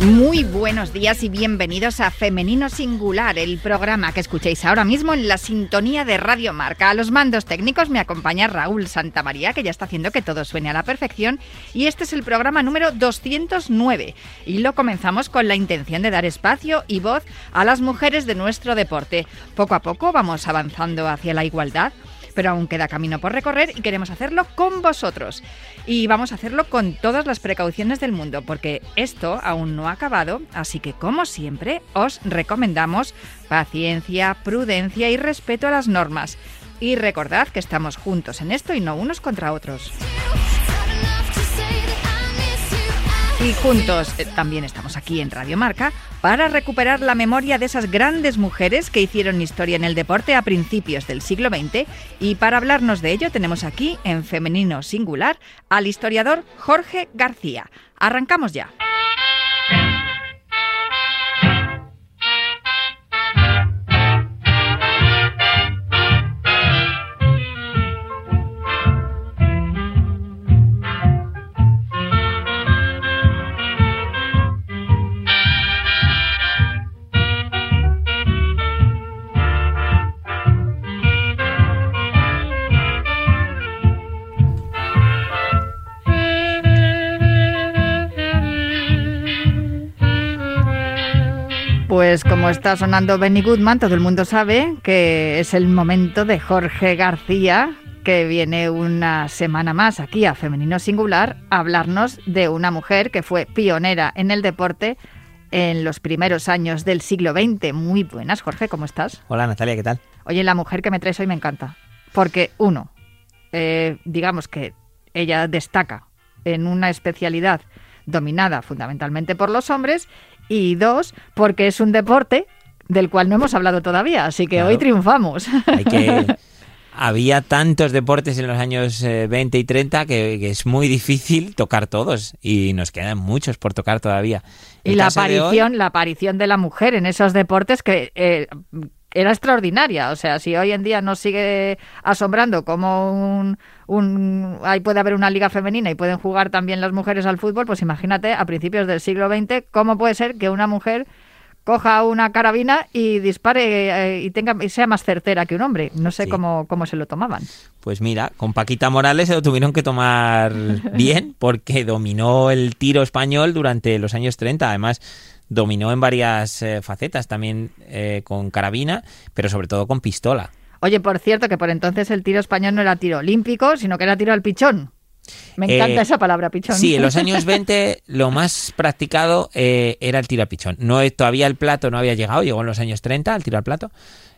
Muy buenos días y bienvenidos a Femenino Singular, el programa que escuchéis ahora mismo en la sintonía de Radio Marca. A los mandos técnicos me acompaña Raúl Santamaría, que ya está haciendo que todo suene a la perfección, y este es el programa número 209. Y lo comenzamos con la intención de dar espacio y voz a las mujeres de nuestro deporte. Poco a poco vamos avanzando hacia la igualdad pero aún queda camino por recorrer y queremos hacerlo con vosotros. Y vamos a hacerlo con todas las precauciones del mundo, porque esto aún no ha acabado, así que como siempre os recomendamos paciencia, prudencia y respeto a las normas. Y recordad que estamos juntos en esto y no unos contra otros. Y juntos eh, también estamos aquí en Radio Marca para recuperar la memoria de esas grandes mujeres que hicieron historia en el deporte a principios del siglo XX y para hablarnos de ello tenemos aquí en femenino singular al historiador Jorge García. Arrancamos ya. Pues como está sonando Benny Goodman, todo el mundo sabe que es el momento de Jorge García, que viene una semana más aquí a Femenino Singular a hablarnos de una mujer que fue pionera en el deporte en los primeros años del siglo XX. Muy buenas, Jorge, ¿cómo estás? Hola Natalia, ¿qué tal? Oye, la mujer que me traes hoy me encanta. Porque, uno, eh, digamos que ella destaca en una especialidad dominada fundamentalmente por los hombres y dos, porque es un deporte del cual no hemos hablado todavía, así que hoy triunfamos. Hay que... Había tantos deportes en los años 20 eh, y 30 que, es muy difícil tocar todos y nos quedan muchos por tocar todavía. y la aparición, la aparición de la mujer en esos deportes que eh, era extraordinaria. O sea, si hoy en día nos sigue asombrando como un, un, ahí puede haber una liga femenina y pueden jugar también las mujeres al fútbol, pues imagínate a principios del siglo XX cómo puede ser que una mujer coja una carabina y dispare eh, y tenga y sea más certera que un hombre. No sé cómo, cómo se lo tomaban. Pues mira, con Paquita Morales se lo tuvieron que tomar bien porque dominó el tiro español durante los años 30. Además, dominó en varias eh, facetas, también eh, con carabina, pero sobre todo con pistola. Oye, por cierto, que por entonces el tiro español no era tiro olímpico, sino que era tiro al pichón. Me encanta eh, esa palabra, pichón. Sí, en los años 20 lo más practicado era el tiro al pichón. No, todavía el plato no había llegado, llegó en los años 30 el tiro al plato.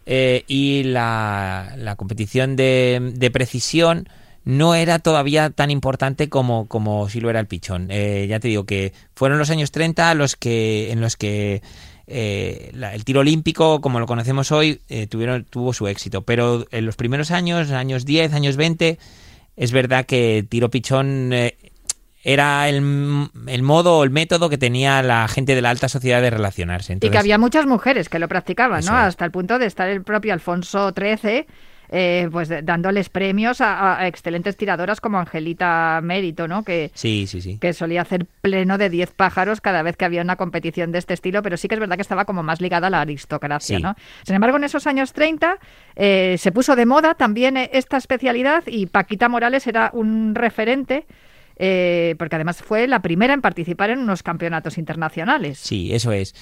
y la, la competición de, de precisión no era todavía tan importante como, como si lo era el pichón. Eh, ya te digo que fueron los años 30 los que, en los que eh, el tiro olímpico, como lo conocemos hoy, eh, tuvieron, tuvo su éxito. Pero en los primeros años, años 10, años 20, es verdad que tiro pichón era el, el, modo o el método que tenía la gente de la alta sociedad de relacionarse. y que había muchas mujeres que lo practicaban, ¿no? Hasta el punto de estar el propio Alfonso XIII eh, pues dándoles premios a, excelentes tiradoras como Angelita Mérito, ¿no? Que, sí, sí, sí. que solía hacer pleno de 10 pájaros cada vez que había una competición de este estilo, pero sí que es verdad que estaba como más ligada a la aristocracia, ¿no? Sin embargo, en esos años 30 eh, se puso de moda también eh, esta especialidad y Paquita Morales era un referente. porque además fue la primera en participar en unos campeonatos internacionales. Sí, eso es.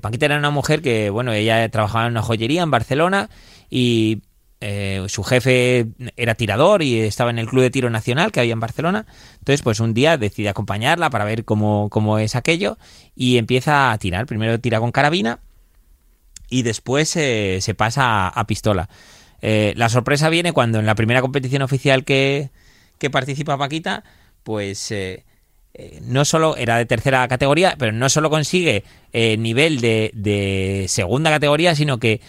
Paquita era una mujer que, bueno, ella trabajaba en una joyería en Barcelona y eh, su jefe era tirador y estaba en el Club de Tiro Nacional que había en Barcelona. Entonces, pues un día decide acompañarla para ver cómo, es aquello y empieza a tirar. Primero tira con carabina y después eh, se pasa a, pistola. Eh, la sorpresa viene cuando en la primera competición oficial que, que participa Paquita, pues no solo era de tercera categoría, pero no solo consigue nivel de, de segunda categoría, sino que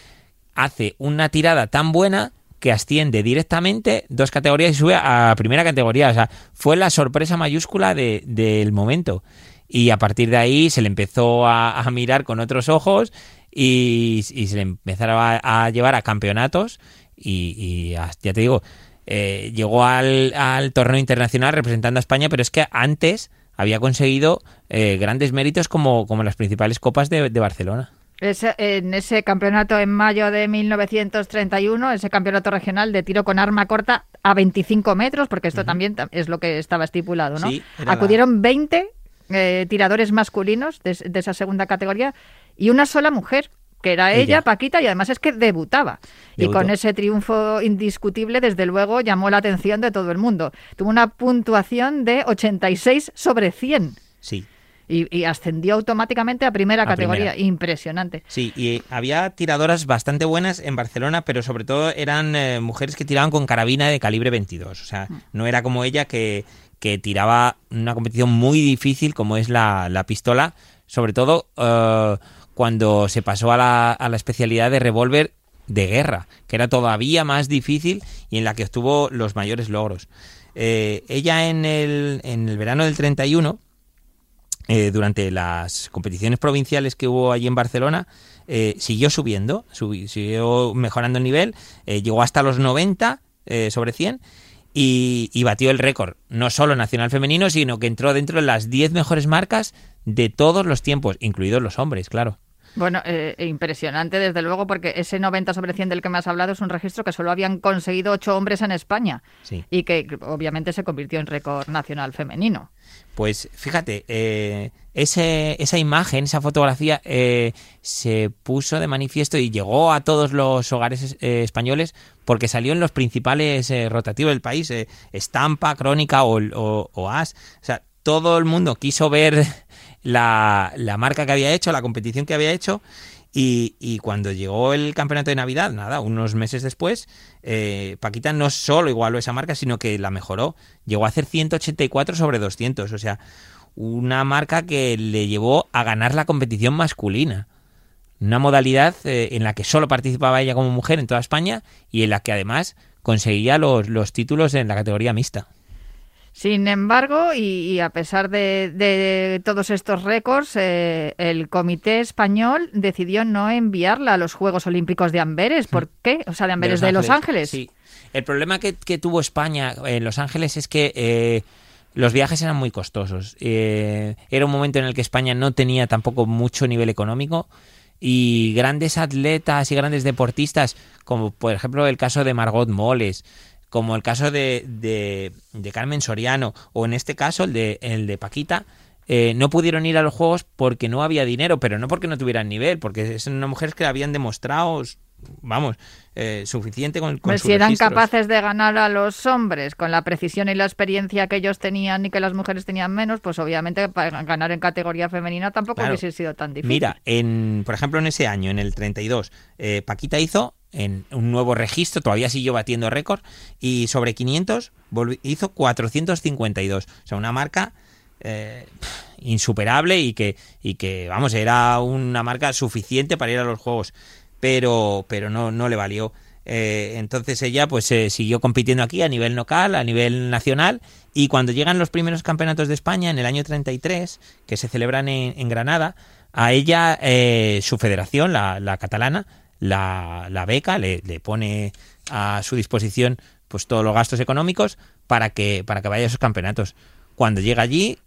hace una tirada tan buena que asciende directamente dos categorías y sube a primera categoría. O sea, fue la sorpresa mayúscula de- del momento. Y a partir de ahí se le empezó a, mirar con otros ojos y, y se le empezaron a, llevar a campeonatos. Y, y ya te digo, eh, llegó al, torneo internacional representando a España, pero es que antes había conseguido eh, grandes méritos como, como las principales copas de, de Barcelona. Ese- en ese campeonato en mayo de 1931, ese campeonato regional de tiro con arma corta a 25 metros, porque esto también ta- es lo que estaba estipulado, ¿no? Sí, era la- Acudieron 20 eh, tiradores masculinos de, de esa segunda categoría y una sola mujer, que era ella, Ella. Paquita, y además es que debutaba. Y con ese triunfo indiscutible, desde luego, llamó la atención de todo el mundo. Tuvo una puntuación de 86 sobre 100. Sí. Y, y ascendió automáticamente a primera A categoría. primera. Impresionante. Sí, y había tiradoras bastante buenas en Barcelona, pero sobre todo eran eh, mujeres que tiraban con carabina de calibre 22. O sea, no era como ella que, que tiraba una competición muy difícil como es la, la pistola, sobre todo eh, cuando se pasó a la, a la especialidad de revólver de guerra, que era todavía más difícil y en la que obtuvo los mayores logros. Eh, ella en el, en el verano del 31 eh, durante las competiciones provinciales que hubo allí en Barcelona, eh, siguió subiendo, subi- siguió mejorando el nivel, eh, llegó hasta los 90 eh, sobre 100 y, y batió el récord, no solo nacional femenino, sino que entró dentro de las 10 mejores marcas de todos los tiempos, incluidos los hombres, claro. Bueno, eh, impresionante desde luego porque ese 90 sobre 100 del que me has hablado es un registro que solo habían conseguido ocho hombres en España Sí. y que obviamente se convirtió en récord nacional femenino. Pues fíjate, eh, ese, esa imagen, esa fotografía eh, se puso de manifiesto y llegó a todos los hogares eh, españoles porque salió en los principales eh, rotativos del país, eh, Estampa, Crónica o, o, o As. O sea, todo el mundo quiso ver la, la marca que había hecho, la competición que había hecho. Y, y cuando llegó el campeonato de Navidad, nada, unos meses después, eh, Paquita no solo igualó esa marca, sino que la mejoró. Llegó a hacer 184 sobre 200, o sea, una marca que le llevó a ganar la competición masculina. Una modalidad eh, en la que solo participaba ella como mujer en toda España y en la que además conseguía los, los títulos en la categoría mixta. Sin embargo, y, y a pesar de, de todos estos récords, eh, el Comité Español decidió no enviarla a los Juegos Olímpicos de Amberes. ¿Por qué? O sea, de Amberes de Los Ángeles. Sí. El problema que, que tuvo España en Los Ángeles es que eh, los viajes eran muy costosos. Eh, era un momento en el que España no tenía tampoco mucho nivel económico y grandes atletas y grandes deportistas, como por ejemplo el caso de Margot Moles, como el caso de, de, de Carmen Soriano, o en este caso el de, el de Paquita, eh, no pudieron ir a los Juegos porque no había dinero, pero no porque no tuvieran nivel, porque son unas mujeres que habían demostrado, vamos, eh, suficiente con, con Pues sus si eran registros. capaces de ganar a los hombres con la precisión y la experiencia que ellos tenían y que las mujeres tenían menos, pues obviamente para ganar en categoría femenina tampoco Claro. hubiese sido tan difícil. Mira, en, por ejemplo, en ese año, en el 32, eh, Paquita hizo en un nuevo registro, todavía siguió batiendo récord, y sobre 500 volvi- hizo 452. O sea, una marca eh, insuperable y que, y que, vamos, era una marca suficiente para ir a los Juegos, pero, pero no, no le valió. Eh, entonces ella pues eh, siguió compitiendo aquí a nivel local, a nivel nacional y cuando llegan los primeros campeonatos de España en el año 33, que se celebran en, en Granada, a ella eh, su federación, la catalana, la, la beca, le, le pone a su disposición pues todos los gastos económicos para que, para que vaya a esos campeonatos. Cuando llega allí,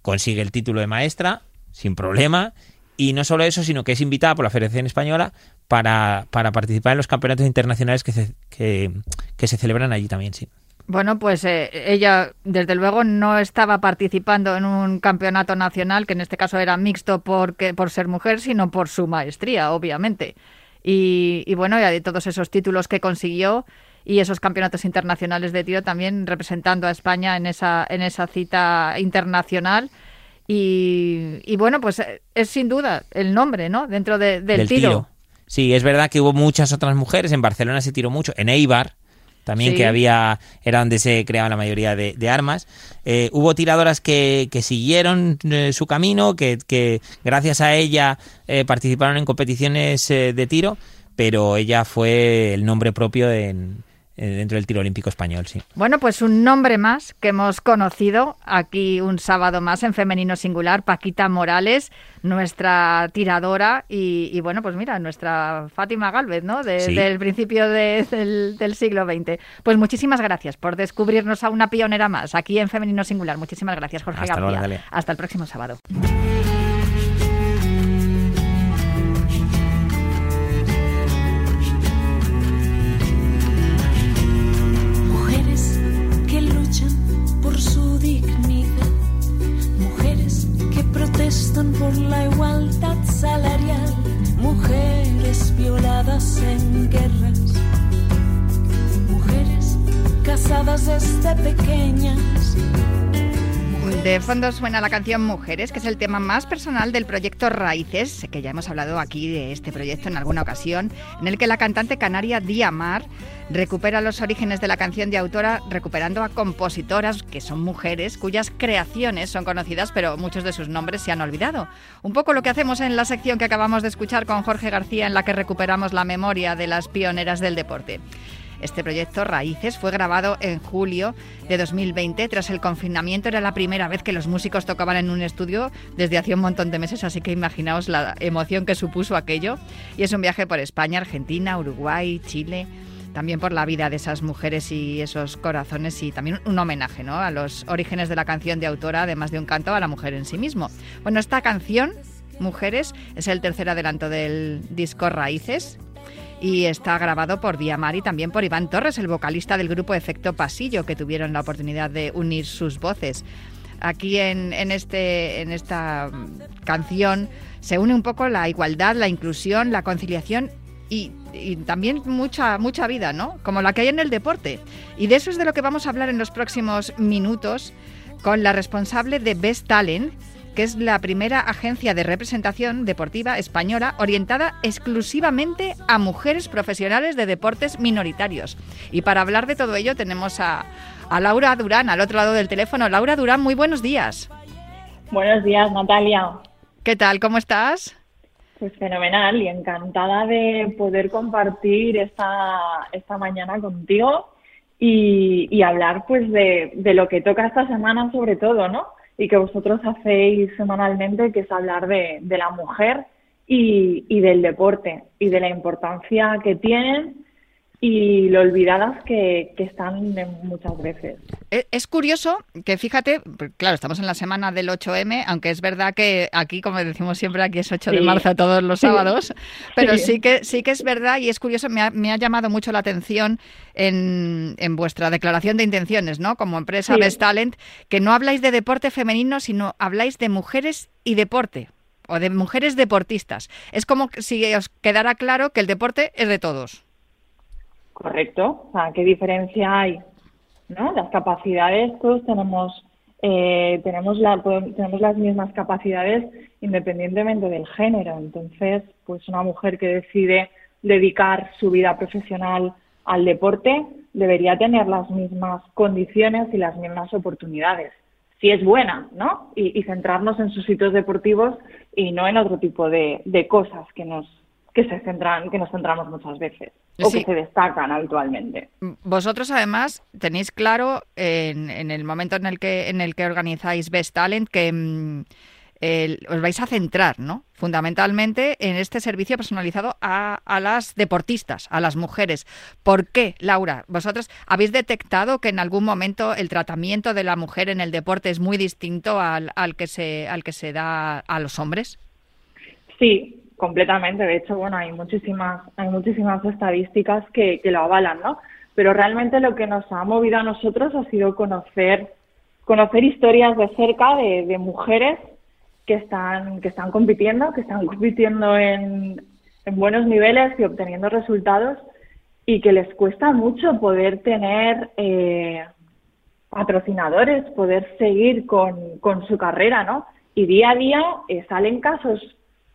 consigue el título de maestra sin problema y no solo eso, sino que es invitada por la Federación Española para, para participar en los campeonatos internacionales que se, que, se celebran allí también, sí. Bueno, pues eh, ella, desde luego, no estaba participando en un campeonato nacional, que en este caso era mixto porque, por ser mujer, sino por su maestría, obviamente. Y, y bueno, ya de todos esos títulos que consiguió y esos campeonatos internacionales de tiro también representando a España en esa, en esa cita internacional. Y, y bueno, pues eh, es sin duda el nombre, ¿no? Dentro de- del, tiro. Sí, es verdad que hubo muchas otras mujeres. En Barcelona se tiró mucho. En Eibar también Sí. que había era donde se creaban la mayoría de, de armas. Eh, hubo tiradoras que, que siguieron eh, su camino, que, que gracias a ella eh, participaron en competiciones de tiro, pero ella fue el nombre propio en- dentro del tiro olímpico español, sí. Bueno, pues un nombre más que hemos conocido aquí un sábado más en Femenino Singular, Paquita Morales, nuestra tiradora y, y bueno, pues mira, nuestra Fátima Galvez, ¿no? De- Sí. Del principio de- del, del siglo XX. Pues muchísimas gracias por descubrirnos a una pionera más aquí en Femenino Singular. Muchísimas gracias, Jorge Hasta luego, García. Natalia. Hasta el próximo sábado. Fondo suena la canción Mujeres, que es el tema más personal del proyecto Raíces, que ya hemos hablado aquí de este proyecto en alguna ocasión, en el que la cantante canaria Diamar recupera los orígenes de la canción de autora, recuperando a compositoras que son mujeres, cuyas creaciones son conocidas, pero muchos de sus nombres se han olvidado. Un poco lo que hacemos en la sección que acabamos de escuchar con Jorge García, en la que recuperamos la memoria de las pioneras del deporte. Este proyecto Raíces fue grabado en julio de 2020. Tras el confinamiento era la primera vez que los músicos tocaban en un estudio desde hace un montón de meses, así que imaginaos la emoción que supuso aquello. Y es un viaje por España, Argentina, Uruguay, Chile, también por la vida de esas mujeres y esos corazones y también un homenaje ¿no? a los orígenes de la canción de autora, además de un canto a la mujer en sí mismo. Bueno, esta canción, Mujeres, es el tercer adelanto del disco Raíces, y está grabado por Diamar y también por Iván Torres, el vocalista del grupo Efecto Pasillo, que tuvieron la oportunidad de unir sus voces. Aquí en, en este, en esta canción se une un poco la igualdad, la inclusión, la conciliación y, y también mucha, mucha vida, ¿no? Como la que hay en el deporte. Y de eso es de lo que vamos a hablar en los próximos minutos con la responsable de Best Talent, que es la primera agencia de representación deportiva española orientada exclusivamente a mujeres profesionales de deportes minoritarios. Y para hablar de todo ello tenemos a, a Laura Durán al otro lado del teléfono. Laura Durán, muy buenos días. Buenos días, Natalia. ¿Qué tal? ¿Cómo estás? Pues fenomenal y encantada de poder compartir esta, esta mañana contigo y, y hablar pues de, de lo que toca esta semana sobre todo, ¿no? Y que vosotros hacéis semanalmente, que es hablar de, de la mujer y, y del deporte y de la importancia que tienen y lo olvidadas que, que están muchas veces. E- Es curioso que fíjate, claro, estamos en la semana del 8M, aunque es verdad que aquí, como decimos siempre, aquí es 8 de marzo todos los Sí. sábados, pero Sí. sí que sí que es verdad y es curioso, me ha, me ha llamado mucho la atención en, en vuestra declaración de intenciones, ¿no? Como empresa. Best Talent, que no habláis de deporte femenino, sino habláis de mujeres y deporte o de mujeres deportistas. Es como si os quedara claro que el deporte es de todos. Correcto. O sea, ¿qué diferencia hay? ¿No? Las capacidades, todos tenemos, eh, tenemos, la, tenemos las mismas capacidades independientemente del género. Entonces, pues una mujer que decide dedicar su vida profesional al deporte debería tener las mismas condiciones y las mismas oportunidades. Si es buena, ¿no? Y, y centrarnos en sus sitios deportivos y no en otro tipo de, de cosas que nos que se centran, que nos centramos muchas veces o que se destacan habitualmente. Vosotros además tenéis claro en, en el momento en el que en el que organizáis Best Talent que mm, el- os vais a centrar, ¿no? Fundamentalmente en este servicio personalizado a, a las deportistas, a las mujeres. ¿Por qué, Laura? ¿Vosotros habéis detectado que en algún momento el tratamiento de la mujer en el deporte es muy distinto al, al que se al que se da a los hombres? Sí, completamente. De hecho, bueno, hay muchísimas, hay muchísimas estadísticas que, lo avalan, ¿no? Pero realmente lo que nos ha movido a nosotros ha sido conocer, conocer historias de cerca de, mujeres que están, que están compitiendo, que están compitiendo en, en buenos niveles y obteniendo resultados y que les cuesta mucho poder tener eh, patrocinadores, poder seguir con, con su carrera, ¿no? Y día a día eh, salen casos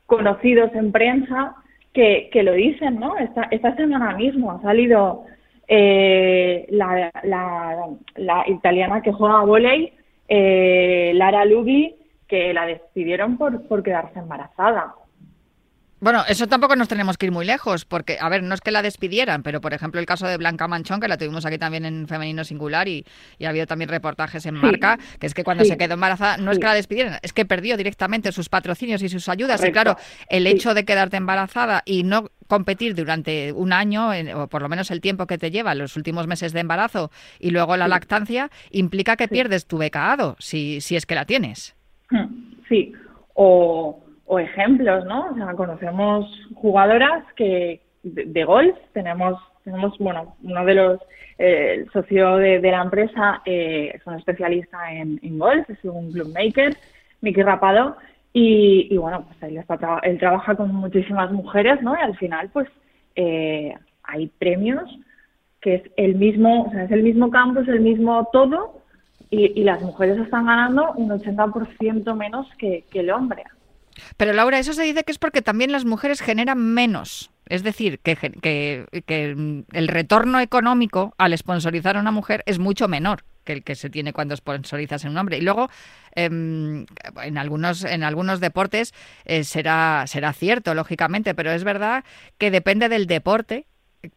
conocidos en prensa que, que lo dicen, ¿no? Esta, esta semana mismo ha salido eh, la, la, italiana que juega a volei, eh, Lara Lubi, que la despidieron por, por quedarse embarazada. Bueno, eso tampoco nos tenemos que ir muy lejos, porque, a ver, no es que la despidieran, pero por ejemplo el caso de Blanca Manchón, que la tuvimos aquí también en Femenino Singular y, ha habido también reportajes en marca, que es que cuando se quedó embarazada no es que la despidieran, es que perdió directamente sus patrocinios y sus ayudas. Y claro, el hecho de quedarte embarazada y no competir durante un año, o por lo menos el tiempo que te lleva, los últimos meses de embarazo y luego la lactancia, implica que pierdes tu becaado, si, si es que la tienes. Sí, o o ejemplos, ¿no? O sea, conocemos jugadoras que de, golf, tenemos, tenemos, bueno, uno de los, eh, el socio de, la empresa eh, es un especialista en, golf, es un maker, Miki Rapado, y, bueno, pues él, está, él trabaja con muchísimas mujeres, ¿no? Y al final, pues, eh, hay premios que es el mismo, o sea, es el mismo campo, es el mismo todo, y, y las mujeres están ganando un 80% menos que el hombre. Pero Laura, eso se dice que es porque también las mujeres generan menos. Es decir, que, que, el retorno económico al sponsorizar a una mujer es mucho menor que el que se tiene cuando sponsorizas a un hombre. Y luego, em, en, algunos, en algunos deportes eh, será, será cierto, lógicamente, pero es verdad que depende del deporte,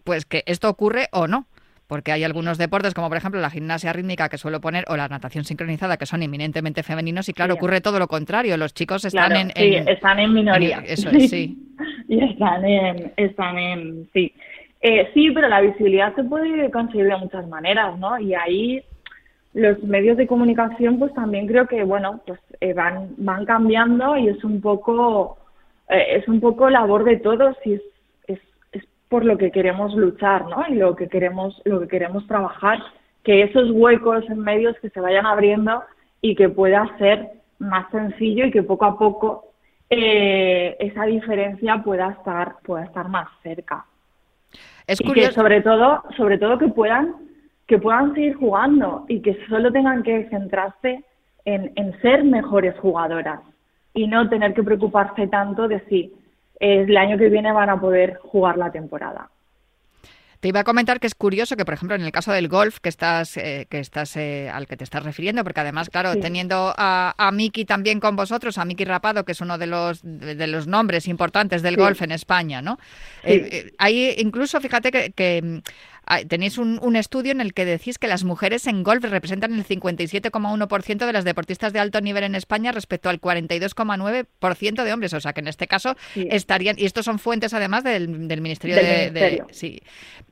pues que esto ocurre o no porque hay algunos deportes, como por ejemplo la gimnasia rítmica que suelo poner, o la natación sincronizada, que son eminentemente femeninos, y claro, ocurre todo lo contrario. Los chicos están en, sí, están en minoría. eso es, sí. y están en, están en, sí. Eh, sí, pero la visibilidad se puede conseguir de muchas maneras, ¿no? Y ahí los medios de comunicación, pues también creo que, bueno, pues eh, van, van cambiando y es un poco, eh, es un poco labor de todos y es por lo que queremos luchar, ¿no? Y lo que queremos, lo que queremos trabajar, que esos huecos en medios que se vayan abriendo y que pueda ser más sencillo y que poco a poco eh, esa diferencia pueda estar, pueda estar más cerca. Es y que sobre todo, sobre todo que puedan, que puedan seguir jugando y que solo tengan que centrarse en, en ser mejores jugadoras y no tener que preocuparse tanto de si el año que viene van a poder jugar la temporada. Te iba a comentar que es curioso que, por ejemplo, en el caso del golf que estás, eh, que estás eh, al que te estás refiriendo, porque además, claro, teniendo a, a Miki también con vosotros, a Miki Rapado, que es uno de los de, los nombres importantes del golf en España, ¿no? Eh, ahí incluso, fíjate que Ah, tenéis un, estudio en el que decís que las mujeres en golf representan el 57,1% de las deportistas de alto nivel en España respecto al 42,9% de hombres. O sea que en este caso estarían, y estos son fuentes además del, Ministerio de, sí,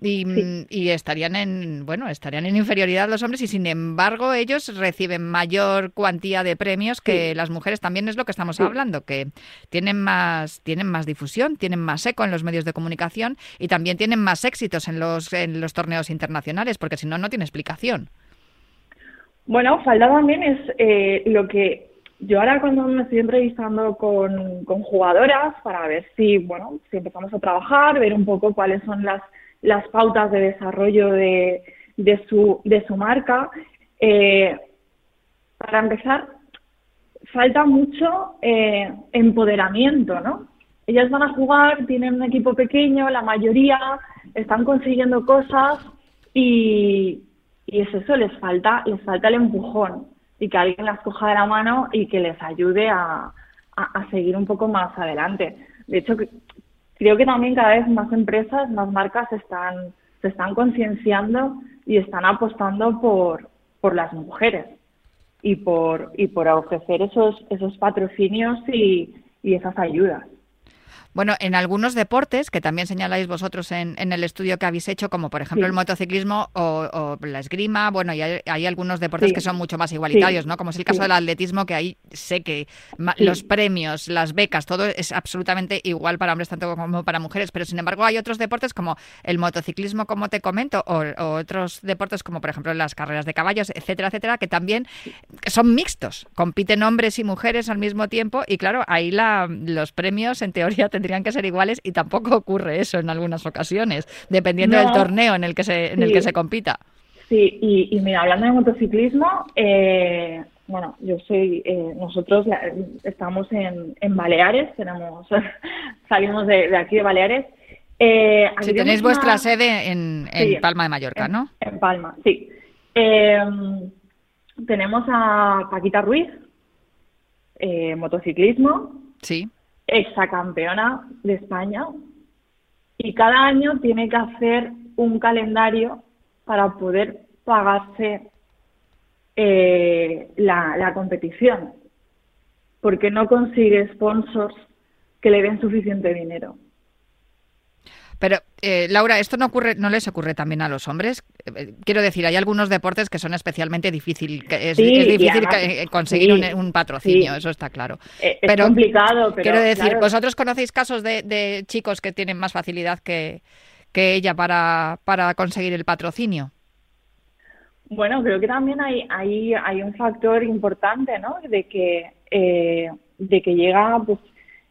y, estarían en, bueno, estarían en inferioridad los hombres y sin embargo ellos reciben mayor cuantía de premios que las mujeres. También es lo que estamos hablando, que tienen más, tienen más difusión, tienen más eco en los medios de comunicación y también tienen más éxitos en los, en los torneos internacionales, porque si no, no tiene explicación. Bueno, falta también es eh, lo que yo ahora cuando me estoy entrevistando con, jugadoras para ver si, bueno, si empezamos a trabajar, ver un poco cuáles son las, las pautas de desarrollo de, de, su, de su marca. Eh, para empezar, falta mucho eh, empoderamiento, ¿no? Ellas van a jugar, tienen un equipo pequeño, la mayoría están consiguiendo cosas y, es eso, les falta, les falta el empujón y que alguien las coja de la mano y que les ayude a, a, seguir un poco más adelante. De hecho, creo que también cada vez más empresas, más marcas están, se están concienciando y están apostando por, por las mujeres y por, y por ofrecer esos, esos patrocinios y, y esas ayudas. Bueno, en algunos deportes, que también señaláis vosotros en, el estudio que habéis hecho, como por ejemplo el motociclismo o, la esgrima, bueno, y hay, algunos deportes que son mucho más igualitarios, ¿no? Como es el caso del atletismo, que ahí sé que los premios, las becas, todo es absolutamente igual para hombres tanto como para mujeres, pero sin embargo hay otros deportes como el motociclismo, como te comento, o, otros deportes como por ejemplo las carreras de caballos, etcétera, etcétera, que también son mixtos, compiten hombres y mujeres al mismo tiempo y claro, ahí la, los premios en teoría tendrían que ser iguales y tampoco ocurre eso en algunas ocasiones, dependiendo del torneo en el que se, en el que se compita. Sí, y, mira, hablando de motociclismo, eh, bueno, yo soy, eh, nosotros estamos en, en Baleares, tenemos, salimos de, aquí de Baleares Eh, Si tenéis vuestra sede en, en Sí, Palma de Mallorca, en- ¿no? En Palma, sí. Eh, tenemos a Paquita Ruiz, eh, motociclismo, Sí. Exacampeona de España, y cada año tiene que hacer un calendario para poder pagarse eh, la, la competición, porque no consigue sponsors que le den suficiente dinero. Pero, eh, Laura, ¿esto no ocurre, no les ocurre también a los hombres? Eh, Quiero decir, hay algunos deportes que son especialmente difícil, que es, Sí, es y difícil además- eh, conseguir sí, un, un patrocinio, sí. eso está claro. Eh, es complicado, pero quiero decir, claro. vosotros conocéis casos de, de chicos que tienen más facilidad que, que ella para, para conseguir el patrocinio. Bueno, creo que también hay, hay, hay un factor importante, ¿no? De que, eh, de que llega, pues,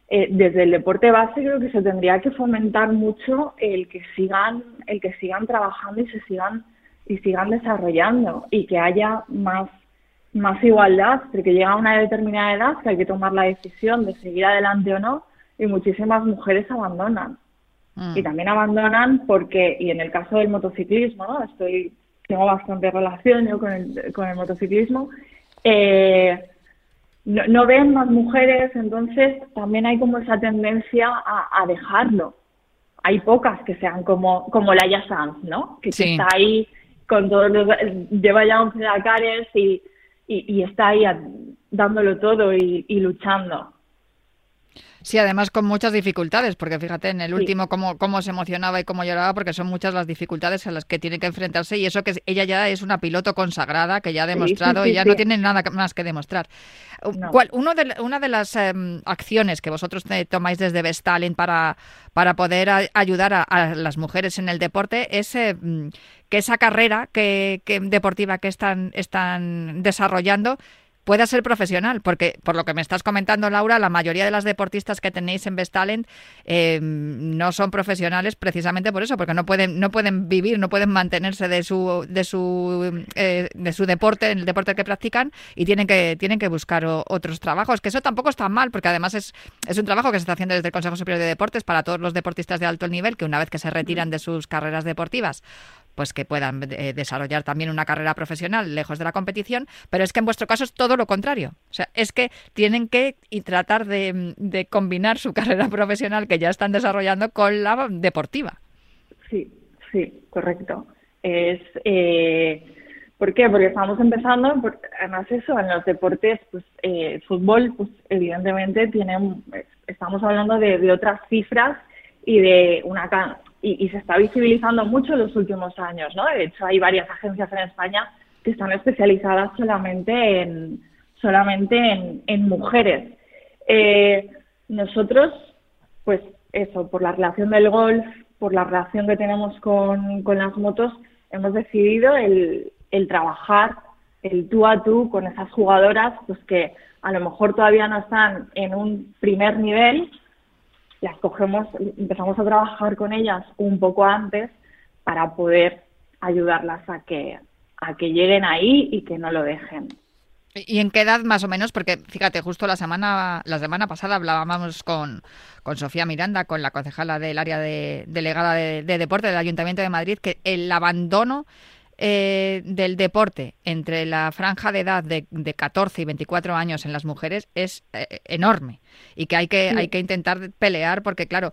eh, desde el deporte base creo que se tendría que fomentar mucho el que sigan, el que sigan trabajando y se sigan, y sigan desarrollando y que haya más, más igualdad, porque llega a una determinada edad que hay que tomar la decisión de seguir adelante o no, y muchísimas mujeres abandonan Mm. y también abandonan porque, y en el caso del motociclismo, ¿no? Estoy, tengo bastante relación yo con el, con el motociclismo, eh, no, no ven más mujeres, entonces también hay como esa tendencia a, a dejarlo. Hay pocas que sean como, como Laia Sanz, ¿no? Que, está ahí con todos los, lleva ya 11 Dakares y, y, y está ahí dándolo todo y, y luchando. Sí, además con muchas dificultades, porque fíjate en el Sí. último cómo, cómo se emocionaba y cómo lloraba, porque son muchas las dificultades a las que tiene que enfrentarse y eso que ella ya es una piloto consagrada, que ya ha demostrado sí, y ya no tiene nada más que demostrar. No. ¿Cuál- uno de, una de las em, acciones que vosotros te- tomáis desde Vestalin para, para poder a- ayudar a, a las mujeres en el deporte es eh, que esa carrera que, que deportiva que están, están desarrollando pueda ser profesional, porque por lo que me estás comentando, Laura, la mayoría de las deportistas que tenéis en Best Talent eh, no son profesionales precisamente por eso, porque no pueden no pueden vivir, no pueden mantenerse de su de su eh, de su deporte, el deporte que practican y tienen que tienen que buscar otros trabajos, que eso tampoco está mal, porque además es es un trabajo que se está haciendo desde el Consejo Superior de Deportes para todos los deportistas de alto nivel que una vez que se retiran de sus carreras deportivas pues que puedan eh, desarrollar también una carrera profesional lejos de la competición, pero es que en vuestro caso es todo lo contrario. O sea, es que tienen que y tratar de, de combinar su carrera profesional que ya están desarrollando con la deportiva. Sí, sí, correcto. Es, eh, ¿Por qué? Porque estamos empezando, por- además eso, en los deportes, pues eh, fútbol, pues evidentemente tiene, estamos hablando de, de otras cifras y de una y, y se está visibilizando mucho en los últimos años, ¿no? De hecho, hay varias agencias en España que están especializadas solamente en solamente en, en mujeres. Eh, nosotros, pues eso, por la relación del golf, por la relación que tenemos con, con las motos, hemos decidido el, el trabajar el tú a tú con esas jugadoras, pues que a lo mejor todavía no están en un primer nivel, las cogemos, empezamos a trabajar con ellas un poco antes para poder ayudarlas a que, a que lleguen ahí y que no lo dejen. ¿Y en qué edad más o menos? Porque fíjate, justo la semana la semana pasada hablábamos con, con Sofía Miranda, con la concejala del área de delegada de, de deporte del Ayuntamiento de Madrid, que el abandono eh, del deporte entre la franja de edad de, de 14 y 24 años en las mujeres es eh, enorme y que hay que, Sí. hay que intentar pelear porque, claro,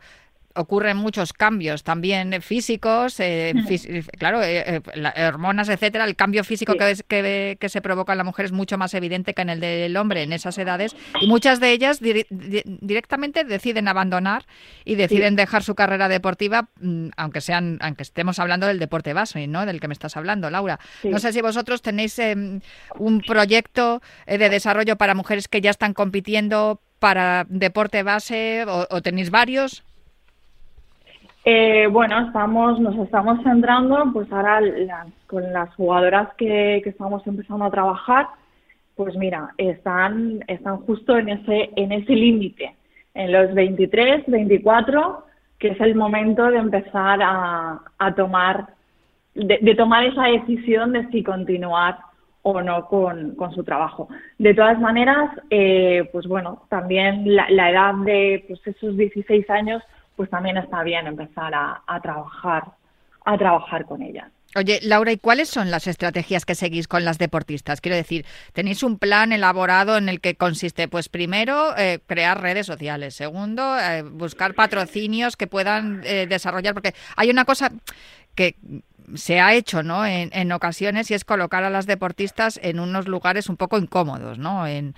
ocurren muchos cambios también físicos, eh, fis- claro, eh, eh, hormonas, etcétera. El cambio físico Sí. que, es- que, que se provoca en la mujer es mucho más evidente que en el del hombre en esas edades y muchas de ellas di- directamente deciden abandonar y deciden dejar su carrera deportiva, mm, aunque sean, aunque estemos hablando del deporte base, ¿no? Del que me estás hablando, Laura. Sí. No sé si vosotros tenéis em, un proyecto eh, de desarrollo para mujeres que ya están compitiendo para deporte base o- o tenéis varios. Eh, bueno, estamos, nos estamos centrando, pues ahora las- con las jugadoras que, estamos empezando a trabajar, pues mira, están, están justo en ese, en ese límite, en los 23, 24, que es el momento de empezar a, a tomar, de, de tomar esa decisión de si continuar o no con, con su trabajo. De todas maneras, eh, pues bueno, también la, la edad de pues esos 16 años pues también está bien empezar a, trabajar, a trabajar con ellas. Oye, Laura, ¿y cuáles son las estrategias que seguís con las deportistas? Quiero decir, ¿tenéis un plan elaborado en el que consiste, pues primero, eh, crear redes sociales, segundo, eh, buscar patrocinios que puedan eh, desarrollar, porque hay una cosa que se ha hecho ¿no? En, en, ocasiones y es colocar a las deportistas en unos lugares un poco incómodos. ¿no? En,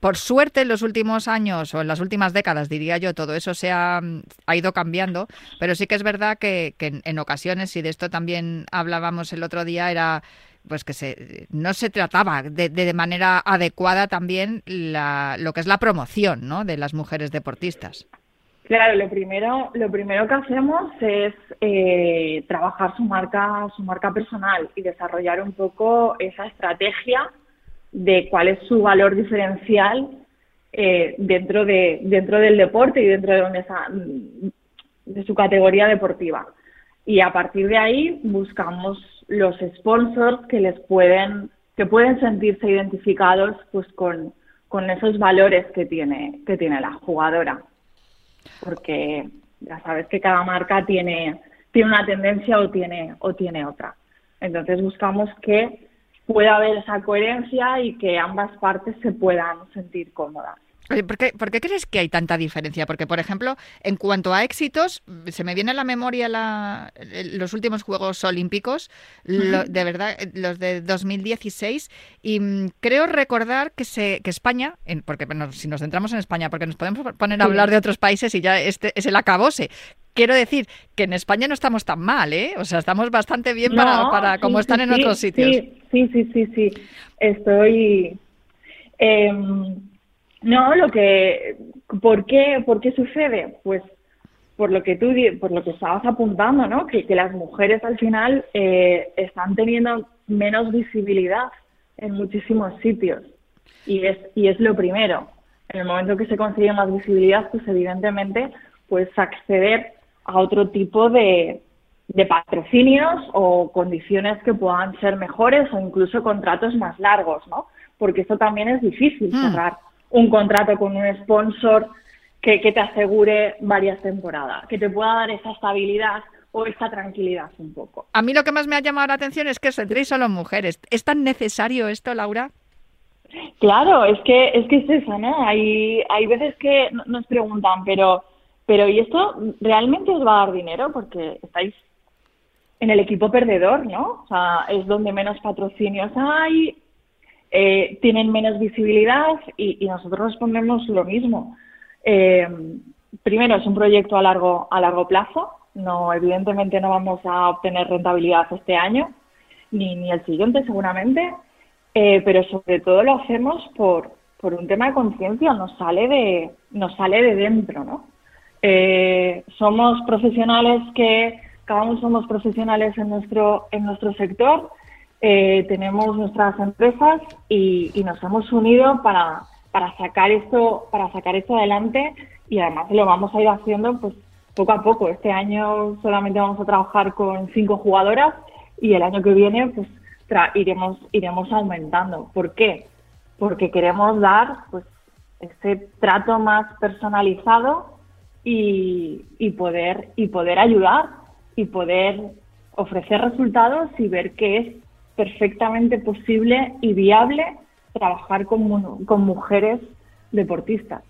por suerte en los últimos años o en las últimas décadas, diría yo, todo eso se ha, ha ido cambiando, pero sí que es verdad que, que en, ocasiones, y de esto también hablábamos el otro día, era pues que se, no se trataba de, de manera adecuada también la, lo que es la promoción ¿no? de las mujeres deportistas. Claro, lo primero, lo primero que hacemos es eh, trabajar su marca, su marca personal y desarrollar un poco esa estrategia de cuál es su valor diferencial eh, dentro de dentro del deporte y dentro de donde de su categoría deportiva. Y a partir de ahí buscamos los sponsors que les pueden que pueden sentirse identificados pues con, con esos valores que tiene que tiene la jugadora porque ya sabes que cada marca tiene, tiene una tendencia o tiene, o tiene otra. Entonces buscamos que pueda haber esa coherencia y que ambas partes se puedan sentir cómodas. ¿Por qué, ¿Por qué, crees que hay tanta diferencia? Porque, por ejemplo, en cuanto a éxitos, se me viene a la memoria la, los últimos Juegos Olímpicos, lo, de verdad, los de 2016, y mm, creo recordar que, se, que España, en, porque bueno, si nos centramos en España, porque nos podemos poner a hablar de otros países y ya este es el acabose, quiero decir que en España no estamos tan mal, ¿eh? O sea, estamos bastante bien para, no, para como sí, están sí, en otros sí, sitios. Sí, sí, sí, sí, Estoy... Eh, no, lo que... ¿por qué, ¿Por qué sucede? Pues por lo que tú por lo que estabas apuntando, ¿no? Que, que las mujeres al final eh, están teniendo menos visibilidad en muchísimos sitios y es y es lo primero. En el momento que se consigue más visibilidad, pues evidentemente puedes acceder a otro tipo de, de patrocinios o condiciones que puedan ser mejores o incluso contratos más largos, ¿no? Porque eso también es difícil Mm. Un contrato con un sponsor que, que te asegure varias temporadas, que te pueda dar esa estabilidad o esa tranquilidad un poco. A mí lo que más me ha llamado la atención es que os centréis solo en mujeres. ¿Es tan necesario esto, Laura? Claro, es que es que es eso, ¿no? Hay hay veces que no- nos preguntan, pero pero ¿y esto realmente os va a dar dinero? Porque estáis en el equipo perdedor, ¿no? O sea, es donde menos patrocinios hay, eh, tienen menos visibilidad y, y nosotros respondemos lo mismo. Eh, primero, es un proyecto a largo, a largo plazo. No, evidentemente no vamos a obtener rentabilidad este año, ni, ni el siguiente seguramente, eh, pero sobre todo lo hacemos por, por un tema de conciencia, nos sale de, nos sale de dentro, ¿no? Somos profesionales que cada uno somos profesionales en nuestro, en nuestro sector, eh, tenemos nuestras empresas y, y nos hemos unido para, para sacar esto, para sacar esto adelante y además lo vamos a ir haciendo pues poco a poco. Este año solamente vamos a trabajar con cinco jugadoras y el año que viene pues tra- iremos, iremos aumentando. ¿Por qué? Porque queremos dar pues ese trato más personalizado y, y poder y poder ayudar y poder ofrecer resultados y ver que es perfectamente posible y viable trabajar con, con mujeres deportistas.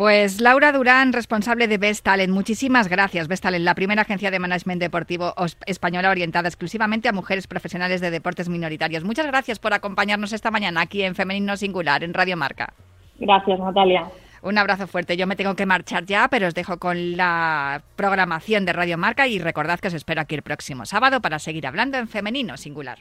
Pues Laura Durán, responsable de Best Talent. Muchísimas gracias, Best Talent, la primera agencia de management deportivo española orientada exclusivamente a mujeres profesionales de deportes minoritarios. Muchas gracias por acompañarnos esta mañana aquí en Femenino Singular, en Radio Marca. Gracias, Natalia. Un abrazo fuerte. Yo me tengo que marchar ya, pero os dejo con la programación de Radio Marca y recordad que os espero aquí el próximo sábado para seguir hablando en Femenino Singular.